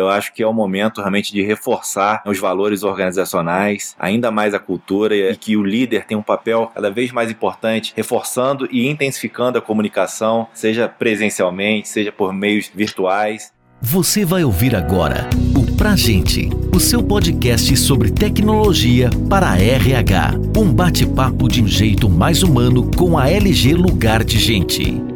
eu acho que é o momento realmente de reforçar os valores organizacionais, ainda mais a cultura e que o líder tem um papel cada vez mais importante, reforçando e intensificando a comunicação, seja presencialmente, seja por meios virtuais. Você vai ouvir agora o Pra Gente, o seu podcast sobre tecnologia para a RH. Um bate-papo de um jeito mais humano com a LG Lugar de Gente.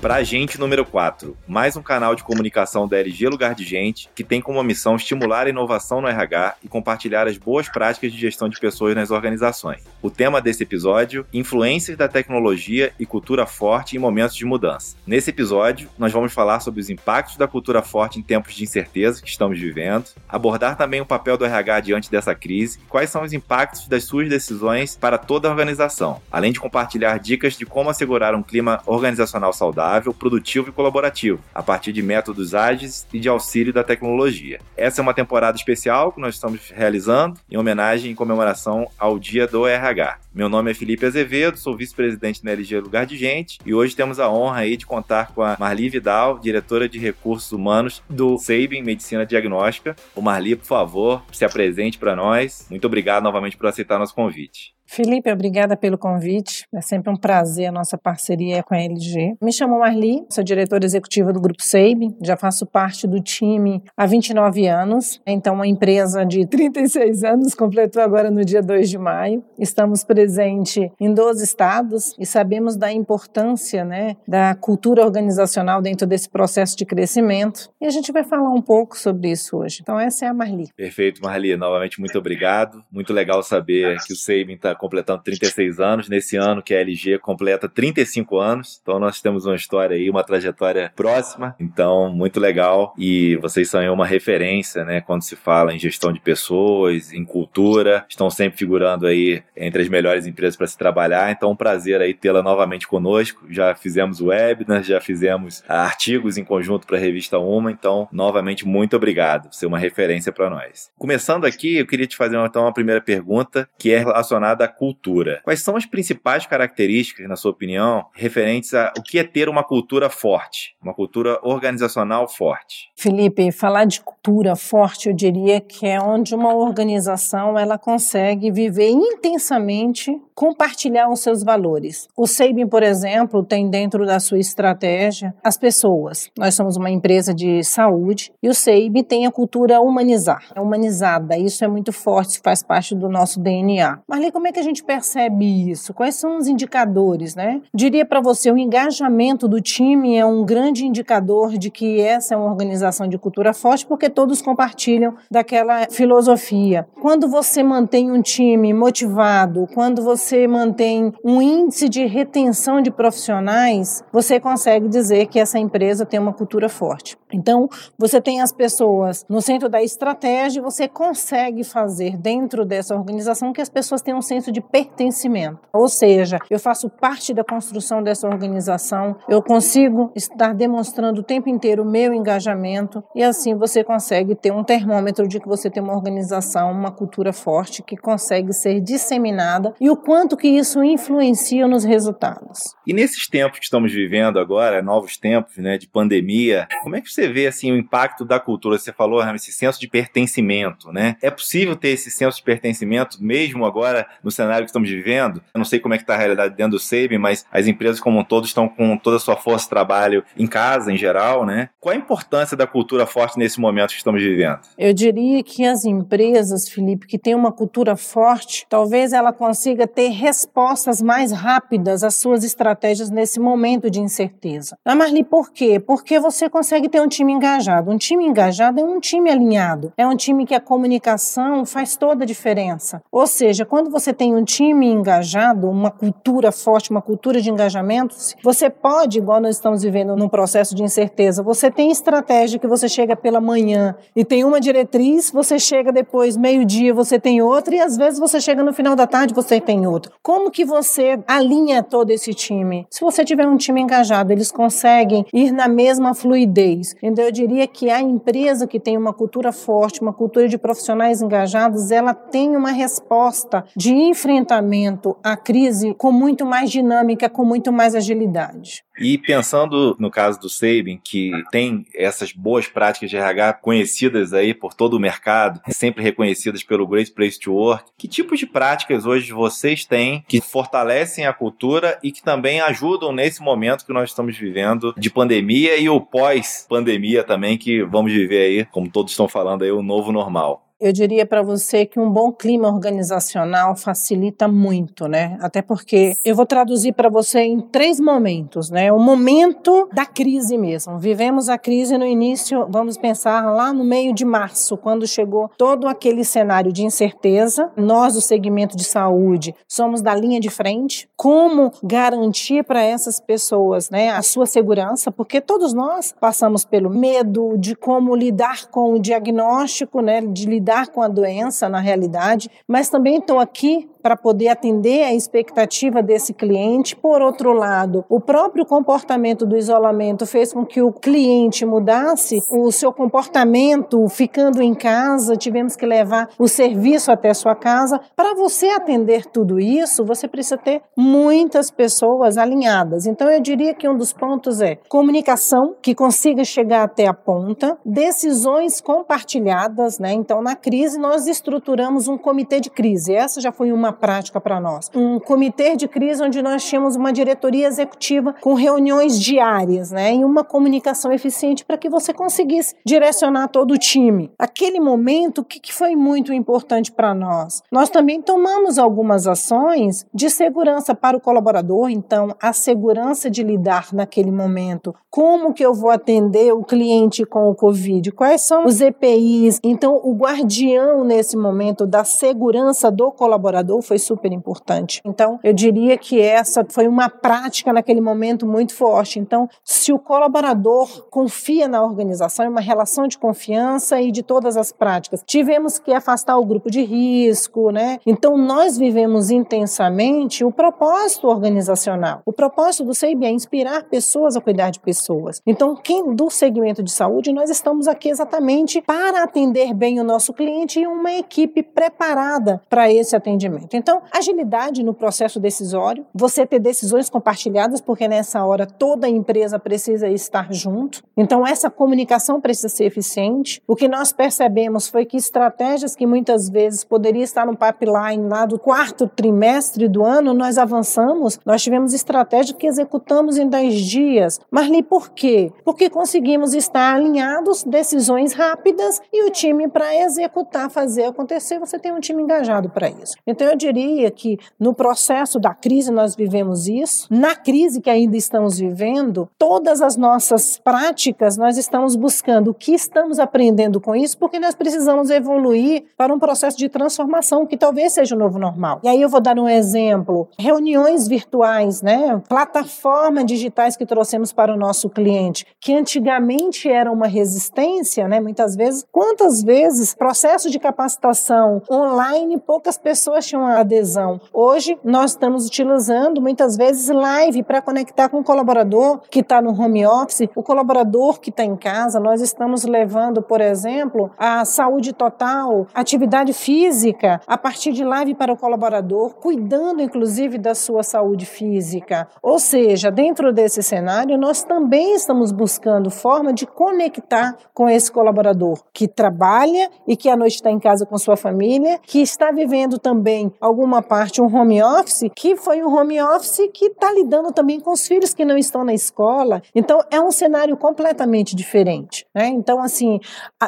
Pra Gente número 4, mais um canal de comunicação da LG Lugar de Gente, que tem como missão estimular a inovação no RH e compartilhar as boas práticas de gestão de pessoas nas organizações. O tema desse episódio: influências da tecnologia e cultura forte em momentos de mudança. Nesse episódio, nós vamos falar sobre os impactos da cultura forte em tempos de incerteza que estamos vivendo, abordar também o papel do RH diante dessa crise, quais são os impactos das suas decisões para toda a organização, além de compartilhar dicas de como assegurar um clima organizacional saudável produtivo e colaborativo, a partir de métodos ágeis e de auxílio da tecnologia. Essa é uma temporada especial que nós estamos realizando em homenagem e comemoração ao Dia do RH. Meu nome é Felipe Azevedo, sou vice-presidente na LG Lugar de Gente e hoje temos a honra aí de contar com a Marli Vidal, diretora de recursos humanos do Sabin Medicina Diagnóstica. O Marli, por favor, se apresente para nós. Muito obrigado novamente por aceitar nosso convite. Felipe, obrigada pelo convite. É sempre um prazer a nossa parceria com a LG. Me chamo Marli, sou diretora executiva do Grupo SEIB, já faço parte do time há 29 anos. Então, uma empresa de 36 anos completou agora no dia 2 de maio. Estamos presentes em 12 estados e sabemos da importância né, da cultura organizacional dentro desse processo de crescimento. E a gente vai falar um pouco sobre isso hoje. Então, essa é a Marli. Perfeito, Marli. Novamente, muito obrigado. Muito legal saber que o SEIB está completando 36 anos, nesse ano que a LG completa 35 anos. Então nós temos uma história aí, uma trajetória próxima. Então, muito legal. E vocês são uma referência, né, quando se fala em gestão de pessoas, em cultura. Estão sempre figurando aí entre as melhores empresas para se trabalhar. Então, um prazer aí tê-la novamente conosco. Já fizemos webinars, já fizemos artigos em conjunto para a revista Uma. Então, novamente, muito obrigado. Ser uma referência para nós. Começando aqui, eu queria te fazer então uma primeira pergunta que é relacionada cultura. Quais são as principais características, na sua opinião, referentes a o que é ter uma cultura forte, uma cultura organizacional forte? Felipe, falar de cultura forte, eu diria que é onde uma organização ela consegue viver intensamente, compartilhar os seus valores. O Sabin, por exemplo, tem dentro da sua estratégia as pessoas. Nós somos uma empresa de saúde e o Sabin tem a cultura humanizar, é humanizada. Isso é muito forte, faz parte do nosso DNA. Marli, como é que a gente percebe isso? Quais são os indicadores, né? Diria para você, o engajamento do time é um grande indicador de que essa é uma organização de cultura forte, porque todos compartilham daquela filosofia. Quando você mantém um time motivado, quando você mantém um índice de retenção de profissionais, você consegue dizer que essa empresa tem uma cultura forte. Então, você tem as pessoas no centro da estratégia, você consegue fazer dentro dessa organização que as pessoas tenham um senso senso de pertencimento. Ou seja, eu faço parte da construção dessa organização, eu consigo estar demonstrando o tempo inteiro o meu engajamento e assim você consegue ter um termômetro de que você tem uma organização, uma cultura forte que consegue ser disseminada e o quanto que isso influencia nos resultados. E nesses tempos que estamos vivendo agora, novos tempos, né, de pandemia, como é que você vê assim o impacto da cultura? Você falou, esse senso de pertencimento, né? É possível ter esse senso de pertencimento mesmo agora no cenário que estamos vivendo. Eu não sei como é que está a realidade dentro do SEIB, mas as empresas como um todo estão com toda a sua força de trabalho em casa, em geral, né? Qual a importância da cultura forte nesse momento que estamos vivendo? Eu diria que as empresas, Felipe, que têm uma cultura forte, talvez ela consiga ter respostas mais rápidas às suas estratégias nesse momento de incerteza. Ah, Marli, por quê? Porque você consegue ter um time engajado. Um time engajado é um time alinhado, é um time que a comunicação faz toda a diferença. Ou seja, quando você tem um time engajado, uma cultura forte, uma cultura de engajamento, você pode, igual nós estamos vivendo num processo de incerteza, você tem estratégia que você chega pela manhã e tem uma diretriz, você chega depois meio-dia, você tem outra e às vezes você chega no final da tarde, você tem outro. Como que você alinha todo esse time? Se você tiver um time engajado, eles conseguem ir na mesma fluidez. Então eu diria que a empresa que tem uma cultura forte, uma cultura de profissionais engajados, ela tem uma resposta de enfrentamento à crise com muito mais dinâmica, com muito mais agilidade. E pensando no caso do Sabin, que tem essas boas práticas de RH conhecidas aí por todo o mercado, sempre reconhecidas pelo Great Place to Work, que tipos de práticas hoje vocês têm que fortalecem a cultura e que também ajudam nesse momento que nós estamos vivendo de pandemia e o pós-pandemia também que vamos viver aí, como todos estão falando aí, o novo normal? Eu diria para você que um bom clima organizacional facilita muito, né? Até porque eu vou traduzir para você em três momentos, né? O momento da crise mesmo. Vivemos a crise no início, vamos pensar lá no meio de março, quando chegou todo aquele cenário de incerteza. Nós do segmento de saúde somos da linha de frente. Como garantir para essas pessoas, né, a sua segurança? Porque todos nós passamos pelo medo de como lidar com o diagnóstico, né, de lidar lidar com a doença na realidade, mas também estou aqui para poder atender a expectativa desse cliente. Por outro lado, o próprio comportamento do isolamento fez com que o cliente mudasse o seu comportamento ficando em casa, tivemos que levar o serviço até sua casa. Para você atender tudo isso, você precisa ter muitas pessoas alinhadas. Então eu diria que um dos pontos é comunicação que consiga chegar até a ponta, decisões compartilhadas, né? Então na crise nós estruturamos um comitê de crise. Essa já foi uma uma prática para nós. Um comitê de crise onde nós tínhamos uma diretoria executiva com reuniões diárias, né, e uma comunicação eficiente para que você conseguisse direcionar todo o time. Aquele momento, o que, que foi muito importante para nós? Nós também tomamos algumas ações de segurança para o colaborador, então a segurança de lidar naquele momento. Como que eu vou atender o cliente com o Covid? Quais são os EPIs? Então, o guardião nesse momento da segurança do colaborador foi super importante. Então, eu diria que essa foi uma prática naquele momento muito forte. Então, se o colaborador confia na organização, é uma relação de confiança e de todas as práticas. Tivemos que afastar o grupo de risco, né? Então, nós vivemos intensamente o propósito organizacional. O propósito do CIB é inspirar pessoas a cuidar de pessoas. Então, quem do segmento de saúde, nós estamos aqui exatamente para atender bem o nosso cliente e uma equipe preparada para esse atendimento. Então, agilidade no processo decisório, você ter decisões compartilhadas, porque nessa hora toda a empresa precisa estar junto. Então, essa comunicação precisa ser eficiente. O que nós percebemos foi que estratégias que muitas vezes poderiam estar no pipeline lá do quarto trimestre do ano, nós avançamos, nós tivemos estratégias que executamos em 10 dias. Mas li por quê? Porque conseguimos estar alinhados, decisões rápidas e o time para executar, fazer acontecer, você tem um time engajado para isso. Então, eu diria que no processo da crise nós vivemos isso. Na crise que ainda estamos vivendo, todas as nossas práticas nós estamos buscando o que estamos aprendendo com isso, porque nós precisamos evoluir para um processo de transformação que talvez seja o novo normal. E aí eu vou dar um exemplo: reuniões virtuais, né? Plataformas digitais que trouxemos para o nosso cliente, que antigamente era uma resistência, né? Muitas vezes, quantas vezes processo de capacitação online poucas pessoas tinham adesão. Hoje, nós estamos utilizando muitas vezes live para conectar com o colaborador que está no home office, o colaborador que está em casa. Nós estamos levando, por exemplo, a saúde total, atividade física, a partir de live para o colaborador, cuidando inclusive da sua saúde física. Ou seja, dentro desse cenário, nós também estamos buscando forma de conectar com esse colaborador que trabalha e que à noite está em casa com sua família, que está vivendo também alguma parte um home office, que foi um home office que está lidando também com os filhos que não estão na escola. Então, é um cenário completamente diferente. Né? Então, assim,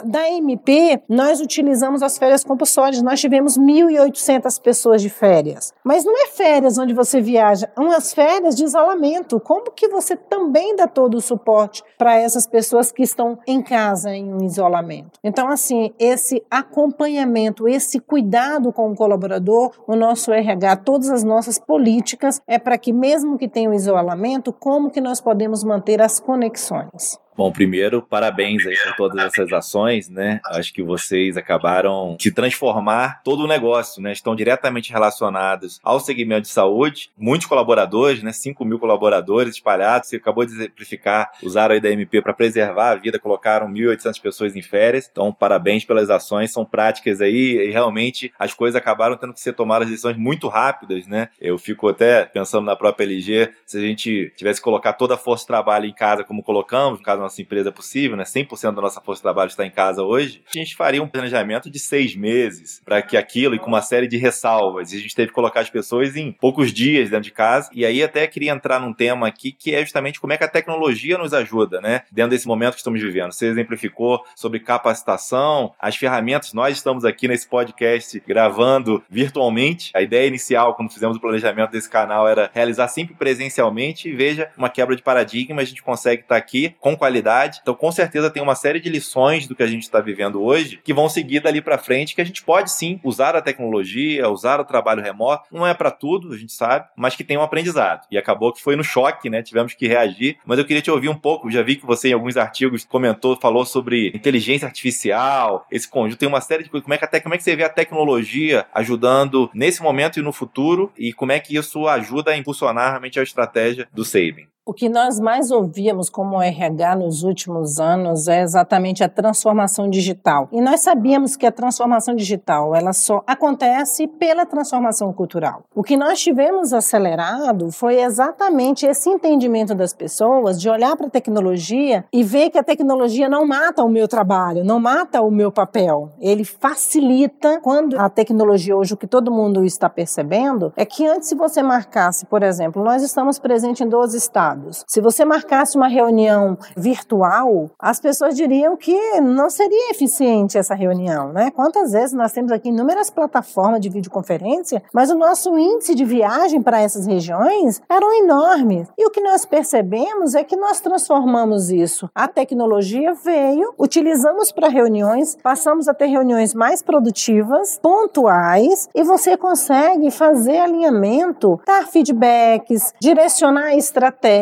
da MP, nós utilizamos as férias compulsórias. Nós tivemos 1.800 pessoas de férias. Mas não é férias onde você viaja, umas férias de isolamento. Como que você também dá todo o suporte para essas pessoas que estão em casa em um isolamento? Então, assim, esse acompanhamento, esse cuidado com o colaborador, o nosso RH, todas as nossas políticas é para que mesmo que tenha o isolamento, como que nós podemos manter as conexões? Bom, primeiro, parabéns aí por todas essas ações, né? Acho que vocês acabaram de transformar todo o negócio, né? Estão diretamente relacionados ao segmento de saúde. Muitos colaboradores, né? 5 mil colaboradores espalhados. Você acabou de exemplificar, usaram a IDMP para preservar a vida, colocaram 1.800 pessoas em férias. Então, parabéns pelas ações, são práticas aí e realmente as coisas acabaram tendo que ser tomadas decisões muito rápidas, né? Eu fico até pensando na própria LG, se a gente tivesse que colocar toda a força de trabalho em casa como colocamos, no caso nossa empresa possível, né? 100% da nossa força de trabalho está em casa hoje, a gente faria um planejamento de seis meses para que aquilo, e com uma série de ressalvas, e a gente teve que colocar as pessoas em poucos dias dentro de casa. E aí até queria entrar num tema aqui que é justamente como é que a tecnologia nos ajuda, né? Dentro desse momento que estamos vivendo. Você exemplificou sobre capacitação, as ferramentas. Nós estamos aqui nesse podcast gravando virtualmente. A ideia inicial, quando fizemos o planejamento desse canal, era realizar sempre presencialmente. E veja, uma quebra de paradigma, a gente consegue estar aqui com qualidade qualidade. Então, com certeza, tem uma série de lições do que a gente está vivendo hoje que vão seguir dali para frente, que a gente pode sim usar a tecnologia, usar o trabalho remoto. Não é para tudo, a gente sabe, mas que tem um aprendizado. E acabou que foi no choque, né? Tivemos que reagir. Mas eu queria te ouvir um pouco. Já vi que você, em alguns artigos, comentou, falou sobre inteligência artificial, esse conjunto. Tem uma série de coisas. Como é que, até, como é que você vê a tecnologia ajudando nesse momento e no futuro? E como é que isso ajuda a impulsionar realmente a estratégia do saving? O que nós mais ouvíamos como RH nos últimos anos é exatamente a transformação digital. E nós sabíamos que a transformação digital, ela só acontece pela transformação cultural. O que nós tivemos acelerado foi exatamente esse entendimento das pessoas de olhar para a tecnologia e ver que a tecnologia não mata o meu trabalho, não mata o meu papel. Ele facilita quando a tecnologia hoje o que todo mundo está percebendo é que antes se você marcasse, por exemplo, nós estamos presentes em 12 estados se você marcasse uma reunião virtual, as pessoas diriam que não seria eficiente essa reunião, né? Quantas vezes nós temos aqui inúmeras plataformas de videoconferência, mas o nosso índice de viagem para essas regiões eram enormes. E o que nós percebemos é que nós transformamos isso. A tecnologia veio, utilizamos para reuniões, passamos a ter reuniões mais produtivas, pontuais, e você consegue fazer alinhamento, dar feedbacks, direcionar estratégias estratégia,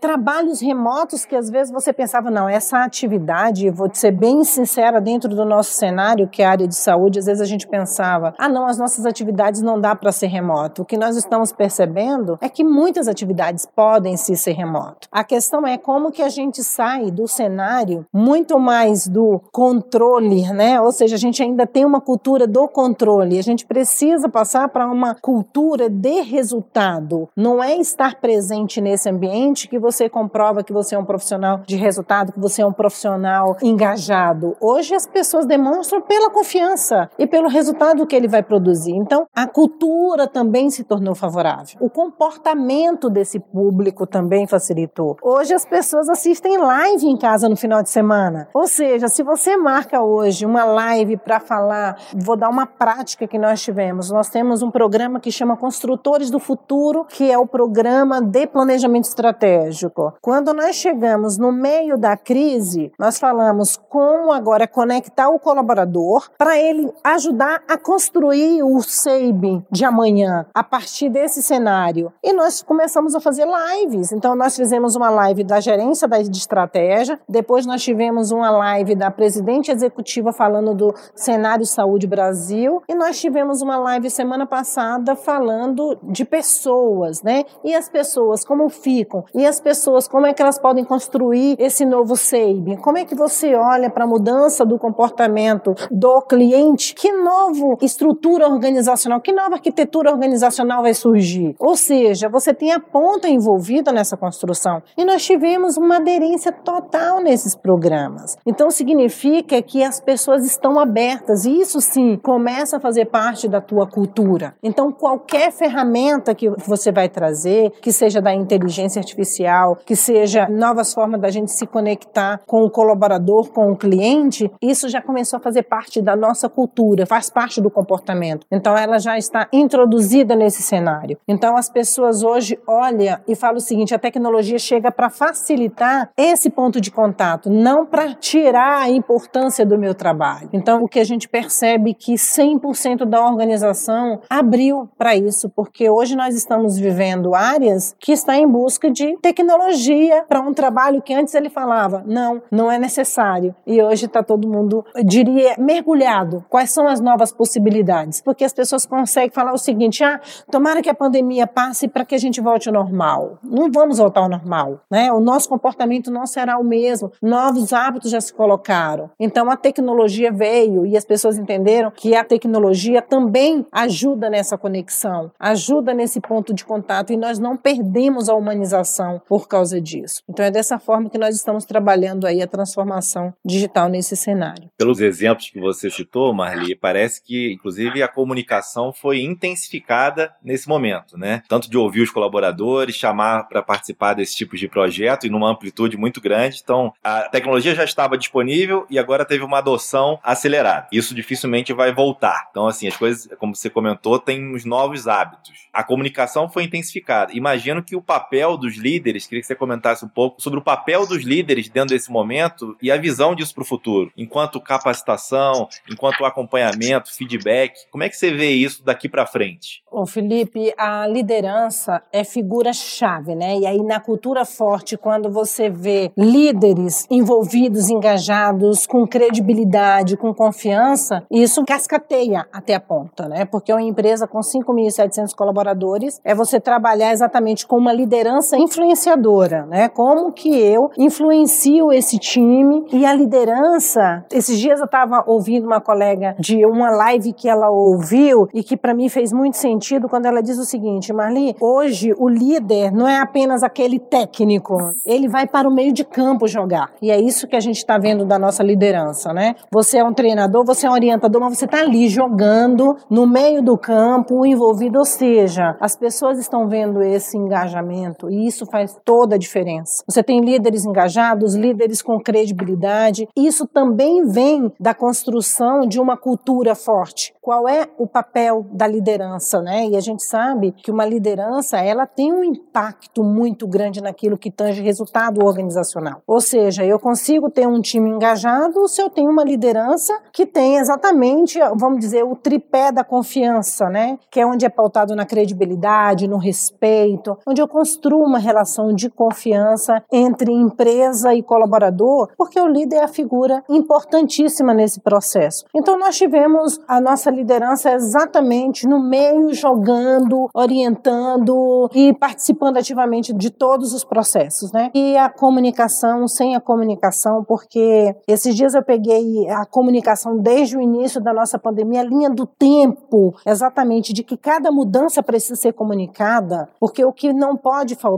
trabalhos remotos que às vezes você pensava, não, essa atividade, vou ser bem sincera, dentro do nosso cenário, que é a área de saúde, às vezes a gente pensava, ah, não, as nossas atividades não dá para ser remoto. O que nós estamos percebendo é que muitas atividades podem sim ser remoto. A questão é como que a gente sai do cenário muito mais do controle, né? Ou seja, a gente ainda tem uma cultura do controle. A gente precisa passar para uma cultura de resultado. Não é estar presente nesse ambiente ambiente que você comprova que você é um profissional de resultado, que você é um profissional engajado. Hoje as pessoas demonstram pela confiança e pelo resultado que ele vai produzir. Então, a cultura também se tornou favorável. O comportamento desse público também facilitou. Hoje as pessoas assistem live em casa no final de semana. Ou seja, se você marca hoje uma live para falar, vou dar uma prática que nós tivemos. Nós temos um programa que chama Construtores do Futuro, que é o programa de planejamento estratégico. Quando nós chegamos no meio da crise, nós falamos como agora conectar o colaborador para ele ajudar a construir o SEIB de amanhã a partir desse cenário. E nós começamos a fazer lives. Então nós fizemos uma live da gerência de estratégia, depois nós tivemos uma live da presidente executiva falando do cenário saúde Brasil e nós tivemos uma live semana passada falando de pessoas, né? E as pessoas como ficam ficam? E as pessoas, como é que elas podem construir esse novo SEIB? Como é que você olha para a mudança do comportamento do cliente? Que nova estrutura organizacional, que nova arquitetura organizacional vai surgir? Ou seja, você tem a ponta envolvida nessa construção. E nós tivemos uma aderência total nesses programas. Então significa que as pessoas estão abertas e isso sim começa a fazer parte da tua cultura. Então qualquer ferramenta que você vai trazer, que seja da inteligência inteligência artificial, que seja novas formas da gente se conectar com o colaborador, com o cliente, isso já começou a fazer parte da nossa cultura, faz parte do comportamento. Então ela já está introduzida nesse cenário. Então as pessoas hoje olham e falam o seguinte: a tecnologia chega para facilitar esse ponto de contato, não para tirar a importância do meu trabalho. Então o que a gente percebe é que 100% da organização abriu para isso, porque hoje nós estamos vivendo áreas que está em busca busca de tecnologia para um trabalho que antes ele falava, não, não é necessário. E hoje está todo mundo, diria, mergulhado. Quais são as novas possibilidades? Porque as pessoas conseguem falar o seguinte: ah, tomara que a pandemia passe para que a gente volte ao normal. Não vamos voltar ao normal, né? O nosso comportamento não será o mesmo. Novos hábitos já se colocaram. Então a tecnologia veio e as pessoas entenderam que a tecnologia também ajuda nessa conexão, ajuda nesse ponto de contato e nós não perdemos a humanização por causa disso. Então é dessa forma que nós estamos trabalhando aí a transformação digital nesse cenário. Pelos exemplos que você citou, Marli, parece que inclusive a comunicação foi intensificada nesse momento, né? Tanto de ouvir os colaboradores, chamar para participar desse tipo de projeto e numa amplitude muito grande. Então, a tecnologia já estava disponível e agora teve uma adoção acelerada. Isso dificilmente vai voltar. Então, assim, as coisas, como você comentou, têm os novos hábitos. A comunicação foi intensificada. Imagino que o papel dos líderes, queria que você comentasse um pouco sobre o papel dos líderes dentro desse momento e a visão disso para o futuro, enquanto capacitação, enquanto acompanhamento, feedback. Como é que você vê isso daqui para frente? Ô Felipe, a liderança é figura-chave, né? E aí na cultura forte, quando você vê líderes envolvidos, engajados, com credibilidade, com confiança, isso cascateia até a ponta, né? Porque uma empresa com 5.700 colaboradores é você trabalhar exatamente com uma liderança influenciadora, né? Como que eu influencio esse time e a liderança. Esses dias eu estava ouvindo uma colega de uma live que ela ouviu e que para mim fez muito sentido quando ela diz o seguinte, Marli, hoje o líder não é apenas aquele técnico, ele vai para o meio de campo jogar. E é isso que a gente está vendo da nossa liderança, né? Você é um treinador, você é um orientador, mas você está ali jogando no meio do campo, envolvido, ou seja, as pessoas estão vendo esse engajamento e isso faz toda a diferença. Você tem líderes engajados, líderes com credibilidade. Isso também vem da construção de uma cultura forte. Qual é o papel da liderança, né? E a gente sabe que uma liderança, ela tem um impacto muito grande naquilo que tange resultado organizacional. Ou seja, eu consigo ter um time engajado se eu tenho uma liderança que tem exatamente, vamos dizer, o tripé da confiança, né? Que é onde é pautado na credibilidade, no respeito, onde eu construo uma relação de confiança entre empresa e colaborador, porque o líder é a figura importantíssima nesse processo. Então nós tivemos a nossa liderança exatamente no meio, jogando, orientando e participando ativamente de todos os processos, né? E a comunicação, sem a comunicação, porque esses dias eu peguei a comunicação desde o início da nossa pandemia, a linha do tempo, exatamente, de que cada mudança precisa ser comunicada, porque o que não pode faltar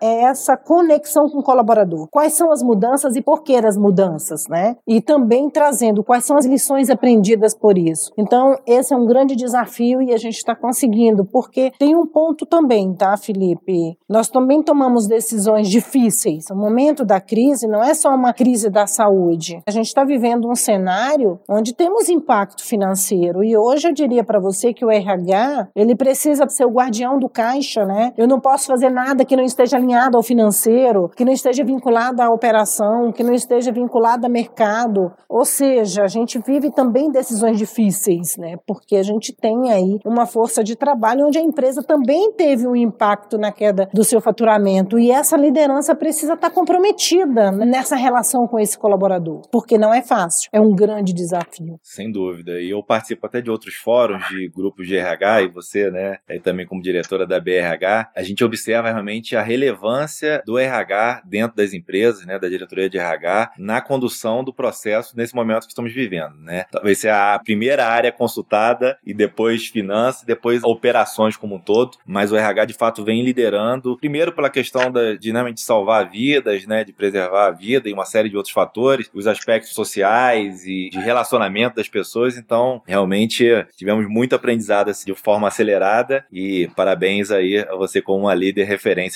é essa conexão com o colaborador. Quais são as mudanças e por que das mudanças, né? E também trazendo quais são as lições aprendidas por isso. Então, esse é um grande desafio e a gente está conseguindo, porque tem um ponto também, tá, Felipe? Nós também tomamos decisões difíceis. O momento da crise não é só uma crise da saúde. A gente está vivendo um cenário onde temos impacto financeiro e hoje eu diria para você que o RH ele precisa ser o guardião do caixa, né? Eu não posso fazer nada que não esteja alinhado ao financeiro, que não esteja vinculado à operação, que não esteja vinculado a mercado. Ou seja, a gente vive também decisões difíceis, né? Porque a gente tem aí uma força de trabalho onde a empresa também teve um impacto na queda do seu faturamento e essa liderança precisa estar comprometida nessa relação com esse colaborador, porque não é fácil, é um grande desafio. Sem dúvida. E eu participo até de outros fóruns de grupos de RH e você, né, aí também como diretora da BRH, a gente observa realmente a relevância do RH dentro das empresas, né, da diretoria de RH na condução do processo nesse momento que estamos vivendo, né? Talvez seja a primeira área consultada e depois finanças, depois operações como um todo, mas o RH de fato vem liderando, primeiro pela questão da dinâmica de salvar vidas, né, de preservar a vida e uma série de outros fatores, os aspectos sociais e de relacionamento das pessoas, então realmente tivemos muito aprendizado assim, de forma acelerada e parabéns aí a você como uma líder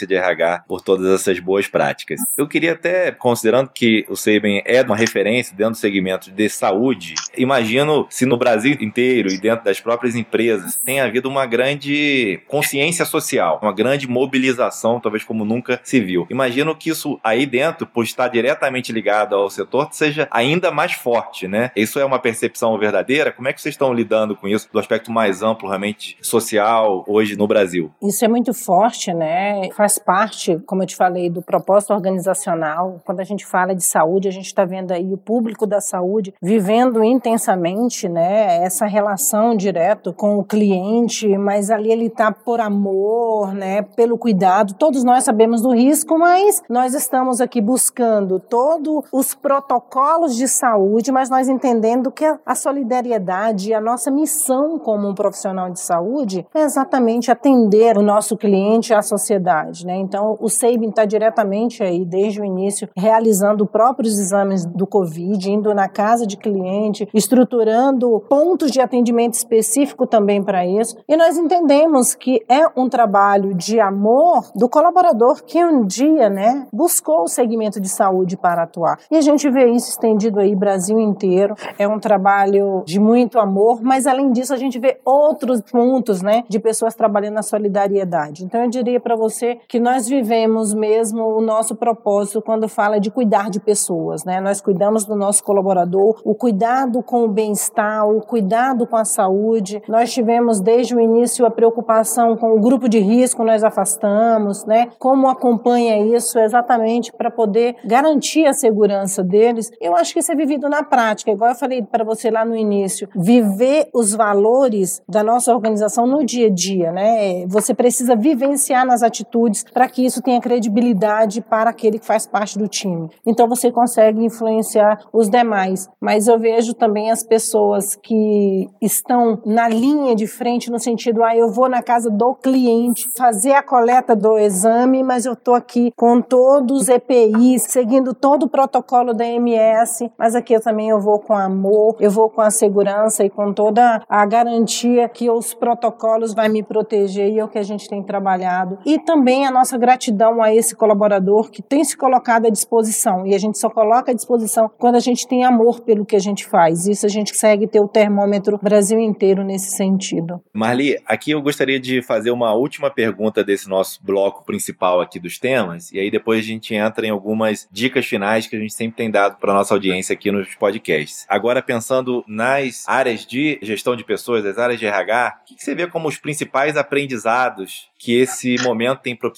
de RH por todas essas boas práticas. Eu queria até, considerando que o Saben é uma referência dentro do segmento de saúde, imagino se no Brasil inteiro e dentro das próprias empresas tem havido uma grande consciência social, uma grande mobilização, talvez como nunca se viu. Imagino que isso aí dentro, por estar diretamente ligado ao setor, seja ainda mais forte, né? Isso é uma percepção verdadeira? Como é que vocês estão lidando com isso do aspecto mais amplo, realmente social, hoje no Brasil? Isso é muito forte, né? Faz parte, como eu te falei, do propósito organizacional. Quando a gente fala de saúde, a gente está vendo aí o público da saúde vivendo intensamente, né, essa relação direto com o cliente, mas ali ele está por amor, né, pelo cuidado. Todos nós sabemos do risco, mas nós estamos aqui buscando todos os protocolos de saúde, mas nós entendendo que a solidariedade, a nossa missão como um profissional de saúde é exatamente atender o nosso cliente, a sociedade, né? Então, o Sabin está diretamente aí desde o início realizando próprios exames do Covid, indo na casa de cliente, estruturando pontos de atendimento específico também para isso. E nós entendemos que é um trabalho de amor do colaborador que um dia, né, buscou o segmento de saúde para atuar. E a gente vê isso estendido aí Brasil inteiro. É um trabalho de muito amor, mas além disso a gente vê outros pontos, né, de pessoas trabalhando na solidariedade. Então eu diria para você que nós vivemos mesmo o nosso propósito quando fala de cuidar de pessoas, né? Nós cuidamos do nosso colaborador, o cuidado com o bem-estar, o cuidado com a saúde. Nós tivemos desde o início a preocupação com o grupo de risco, nós afastamos, né? Como acompanha isso exatamente para poder garantir a segurança deles. Eu acho que isso é vivido na prática, igual eu falei para você lá no início, viver os valores da nossa organização no dia a dia, né? Você precisa vivenciar nas atitudes para que isso tenha credibilidade para aquele que faz parte do time. Então você consegue influenciar os demais. Mas eu vejo também as pessoas que estão na linha de frente no sentido, ah, eu vou na casa do cliente fazer a coleta do exame, mas eu estou aqui com todos os EPIs, seguindo todo o protocolo da MS, mas aqui eu também eu vou com amor, eu vou com a segurança e com toda a garantia que os protocolos vai me proteger e é o que a gente tem trabalhado. E também a nossa gratidão a esse colaborador que tem se colocado à disposição. E a gente só coloca à disposição quando a gente tem amor pelo que a gente faz. Isso a gente consegue ter o termômetro Brasil inteiro nesse sentido. Marli, aqui eu gostaria de fazer uma última pergunta desse nosso bloco principal aqui dos temas, e aí depois a gente entra em algumas dicas finais que a gente sempre tem dado para nossa audiência aqui nos podcasts. Agora, pensando nas áreas de gestão de pessoas, as áreas de RH, o que você vê como os principais aprendizados que esse momento tem propiciado?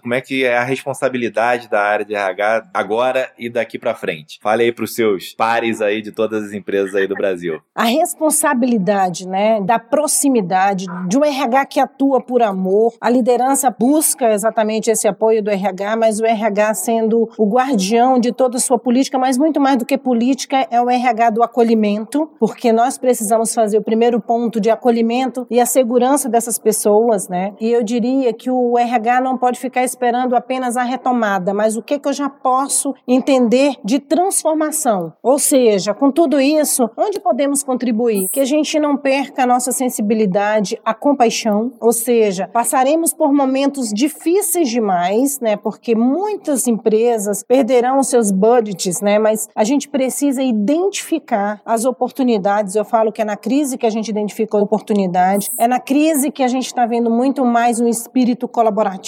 Como é que é a responsabilidade da área de RH agora e daqui para frente? Fale aí para os seus pares aí de todas as empresas aí do Brasil. A responsabilidade, né, da proximidade, de um RH que atua por amor. A liderança busca exatamente esse apoio do RH, mas o RH sendo o guardião de toda a sua política, mas muito mais do que política, é o RH do acolhimento, porque nós precisamos fazer o primeiro ponto de acolhimento e a segurança dessas pessoas, né? E eu diria diria que o RH não pode ficar esperando apenas a retomada, mas o que, que eu já posso entender de transformação. Ou seja, com tudo isso, onde podemos contribuir? Que a gente não perca a nossa sensibilidade, a compaixão, ou seja, passaremos por momentos difíceis demais, né? Porque muitas empresas perderão seus budgets, né? Mas a gente precisa identificar as oportunidades. Eu falo que é na crise que a gente identifica a oportunidade, é na crise que a gente está vendo muito mais um espírito colaborativo.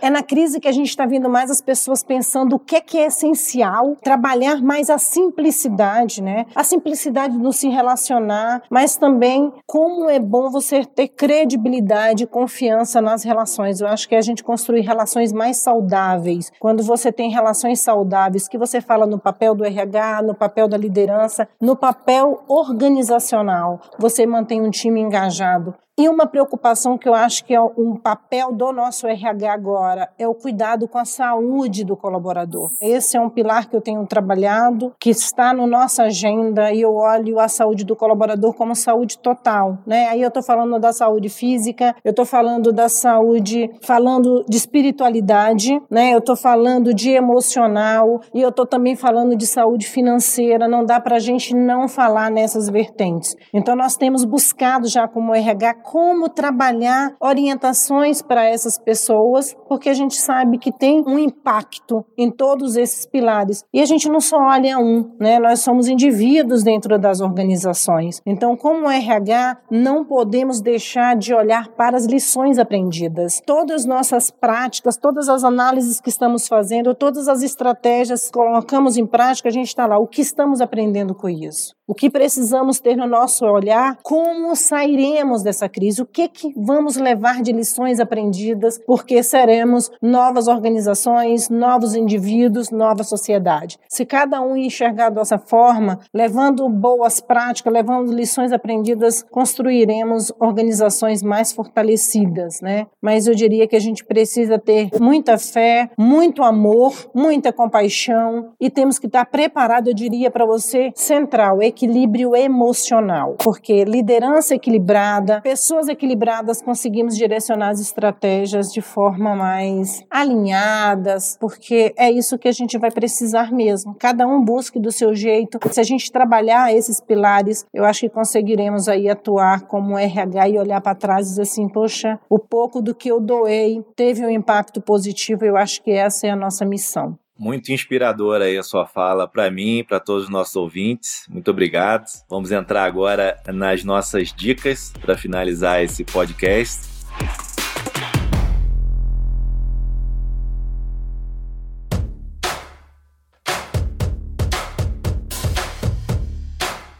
É na crise que a gente está vendo mais as pessoas pensando o que é, que é essencial, trabalhar mais a simplicidade, né? A simplicidade no se relacionar, mas também como é bom você ter credibilidade e confiança nas relações. Eu acho que é a gente construir relações mais saudáveis. Quando você tem relações saudáveis, que você fala no papel do RH, no papel da liderança, no papel organizacional, você mantém um time engajado. E uma preocupação que eu acho que é um papel do nosso RH agora é o cuidado com a saúde do colaborador. Esse é um pilar que eu tenho trabalhado, que está na no nossa agenda e eu olho a saúde do colaborador como saúde total, né? Aí eu estou falando da saúde física, eu estou falando da saúde, falando de espiritualidade, né? Eu estou falando de emocional e eu estou também falando de saúde financeira. Não dá para a gente não falar nessas vertentes. Então nós temos buscado já como RH como trabalhar orientações para essas pessoas, porque a gente sabe que tem um impacto em todos esses pilares. E a gente não só olha um, né? Nós somos indivíduos dentro das organizações. Então, como RH, não podemos deixar de olhar para as lições aprendidas. Todas as nossas práticas, todas as análises que estamos fazendo, todas as estratégias que colocamos em prática, a gente está lá. O que estamos aprendendo com isso? O que precisamos ter no nosso olhar? Como sairemos dessa crise? O que, que vamos levar de lições aprendidas? Porque seremos novas organizações, novos indivíduos, nova sociedade. Se cada um enxergar dessa forma, levando boas práticas, levando lições aprendidas, construiremos organizações mais fortalecidas, né? Mas eu diria que a gente precisa ter muita fé, muito amor, muita compaixão e temos que estar preparado, eu diria para você, central, equilíbrio emocional, porque liderança equilibrada, pessoas equilibradas conseguimos direcionar as estratégias de forma mais alinhadas, porque é isso que a gente vai precisar mesmo. Cada um busque do seu jeito. Se a gente trabalhar esses pilares, eu acho que conseguiremos aí atuar como RH e olhar para trás e dizer assim, poxa, o pouco do que eu doei teve um impacto positivo. Eu acho que essa é a nossa missão. Muito inspiradora aí a sua fala para mim, para todos os nossos ouvintes. Muito obrigado. Vamos entrar agora nas nossas dicas para finalizar esse podcast.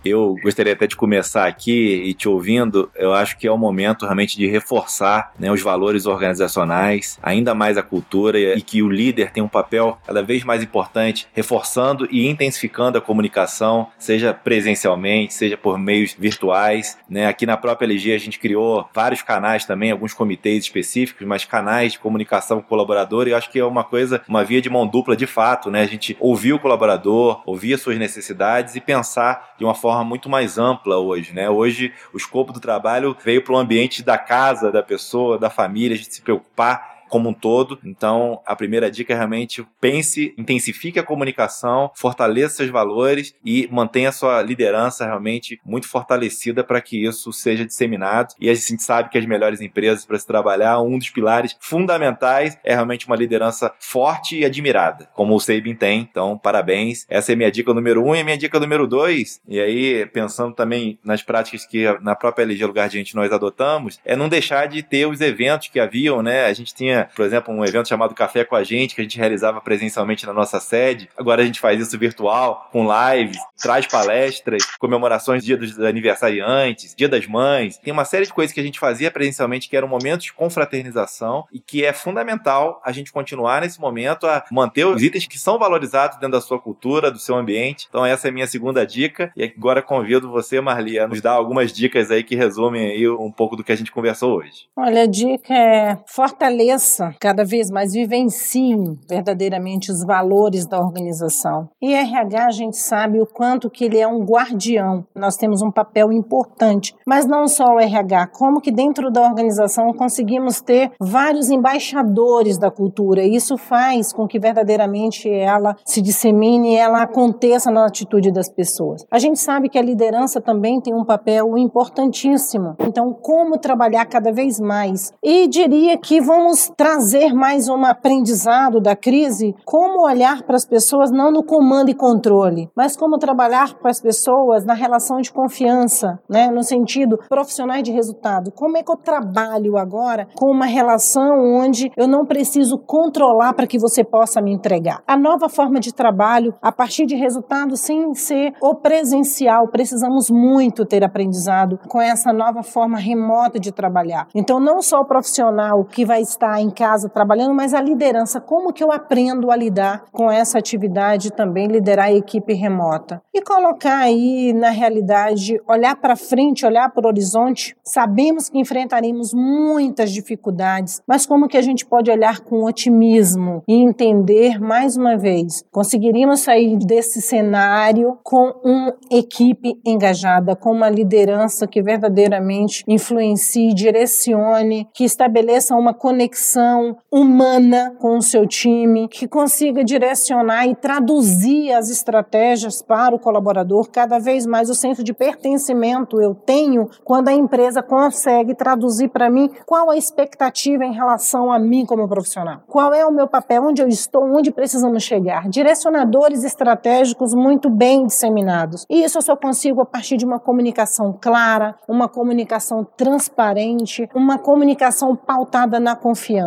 Eu gostaria até de começar aqui e te ouvindo, eu acho que é o momento realmente de reforçar né, os valores organizacionais, ainda mais a cultura e que o líder tem um papel cada vez mais importante, reforçando e intensificando a comunicação, seja presencialmente, seja por meios virtuais. Né? Aqui na própria LG a gente criou vários canais também, alguns comitês específicos, mas canais de comunicação com o colaborador e eu acho que é uma coisa, uma via de mão dupla de fato, né? A gente ouvir o colaborador, ouvir as suas necessidades e pensar de uma forma forma muito mais ampla hoje, né? Hoje o escopo do trabalho veio para o ambiente da casa, da pessoa, da família, a gente se preocupar como um todo. Então, a primeira dica é realmente pense, intensifique a comunicação, fortaleça seus valores e mantenha sua liderança realmente muito fortalecida para que isso seja disseminado. E a gente sabe que as melhores empresas para se trabalhar, um dos pilares fundamentais é realmente uma liderança forte e admirada, como o Sabin tem. Então, parabéns. Essa é minha dica número um e a minha dica número dois. E aí, pensando também nas práticas que na própria LG Lugar de Gente nós adotamos, é não deixar de ter os eventos que haviam, né? A gente tinha por exemplo, um evento chamado Café com a Gente, que a gente realizava presencialmente na nossa sede. Agora a gente faz isso virtual, com lives, traz palestras, comemorações dia dos aniversariantes, dia das mães. Tem uma série de coisas que a gente fazia presencialmente que eram momentos de confraternização e que é fundamental a gente continuar nesse momento a manter os itens que são valorizados dentro da sua cultura, do seu ambiente. Então essa é a minha segunda dica e agora convido você, Marli, a nos dar algumas dicas aí que resumem aí um pouco do que a gente conversou hoje. Olha, a dica é fortaleça cada vez mais vivenciem verdadeiramente os valores da organização. E RH a gente sabe o quanto que ele é um guardião. Nós temos um papel importante, mas não só o RH, como que dentro da organização conseguimos ter vários embaixadores da cultura. Isso faz com que verdadeiramente ela se dissemine e ela aconteça na atitude das pessoas. A gente sabe que a liderança também tem um papel importantíssimo. Então, como trabalhar cada vez mais? E diria que vamos trazer mais um aprendizado da crise, como olhar para as pessoas não no comando e controle, mas como trabalhar com as pessoas na relação de confiança, né, no sentido profissional de resultado. Como é que eu trabalho agora com uma relação onde eu não preciso controlar para que você possa me entregar? A nova forma de trabalho a partir de resultado sem ser o presencial, precisamos muito ter aprendizado com essa nova forma remota de trabalhar. Então, não só o profissional que vai estar em casa trabalhando, mas a liderança, como que eu aprendo a lidar com essa atividade também, liderar a equipe remota. E colocar aí, na realidade, olhar para frente, olhar para o horizonte, sabemos que enfrentaremos muitas dificuldades, mas como que a gente pode olhar com otimismo e entender, mais uma vez, conseguiríamos sair desse cenário com uma equipe engajada, com uma liderança que verdadeiramente influencie, direcione, que estabeleça uma conexão conexão humana com o seu time, que consiga direcionar e traduzir as estratégias para o colaborador. Cada vez mais o senso de pertencimento eu tenho quando a empresa consegue traduzir para mim qual a expectativa em relação a mim como profissional. Qual é o meu papel, onde eu estou, onde precisamos chegar. Direcionadores estratégicos muito bem disseminados. E isso eu só consigo a partir de uma comunicação clara, uma comunicação transparente, uma comunicação pautada na confiança.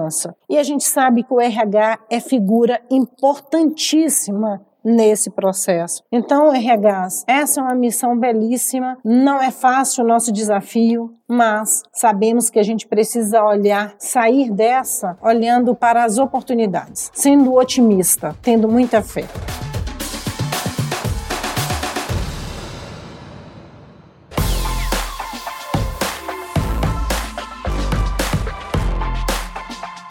E a gente sabe que o RH é figura importantíssima nesse processo. Então, RHs, essa é uma missão belíssima, não é fácil o nosso desafio, mas sabemos que a gente precisa olhar, sair dessa olhando para as oportunidades, sendo otimista, tendo muita fé.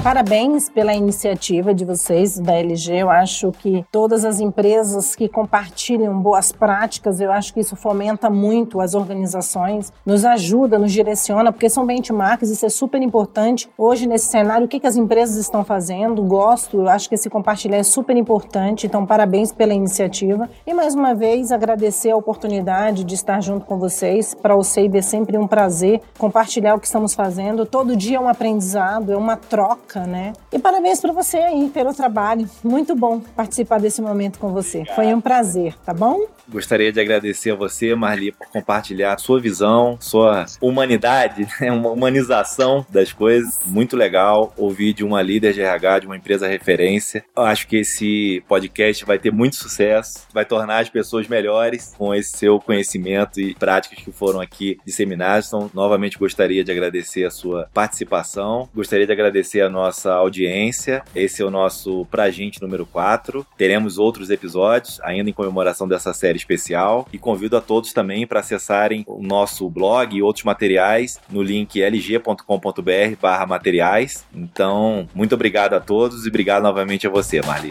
Parabéns pela iniciativa de vocês da LG. Eu acho que todas as empresas que compartilham boas práticas, eu acho que isso fomenta muito as organizações, nos ajuda, nos direciona, porque são benchmarks, isso é super importante. Hoje, nesse cenário, o que, que as empresas estão fazendo? Gosto, eu acho que esse compartilhar é super importante. Então, parabéns pela iniciativa. E mais uma vez, agradecer a oportunidade de estar junto com vocês. Para o SEIB é sempre um prazer compartilhar o que estamos fazendo. Todo dia é um aprendizado, é uma troca né? E parabéns para você aí pelo trabalho. Muito bom participar desse momento com você. Obrigado. Foi um prazer, tá bom? Gostaria de agradecer a você, Marli, por compartilhar a sua visão, sua humanidade, né? uma humanização das coisas. Muito legal ouvir de uma líder de RH, de uma empresa referência. Eu acho que esse podcast vai ter muito sucesso, vai tornar as pessoas melhores com esse seu conhecimento e práticas que foram aqui disseminadas. Então, novamente gostaria de agradecer a sua participação. Gostaria de agradecer a nossa audiência. Esse é o nosso Pra Gente número 4. Teremos outros episódios ainda em comemoração dessa série especial e convido a todos também para acessarem o nosso blog e outros materiais no link lg.com.br/materiais. Então, muito obrigado a todos e obrigado novamente a você, Marli.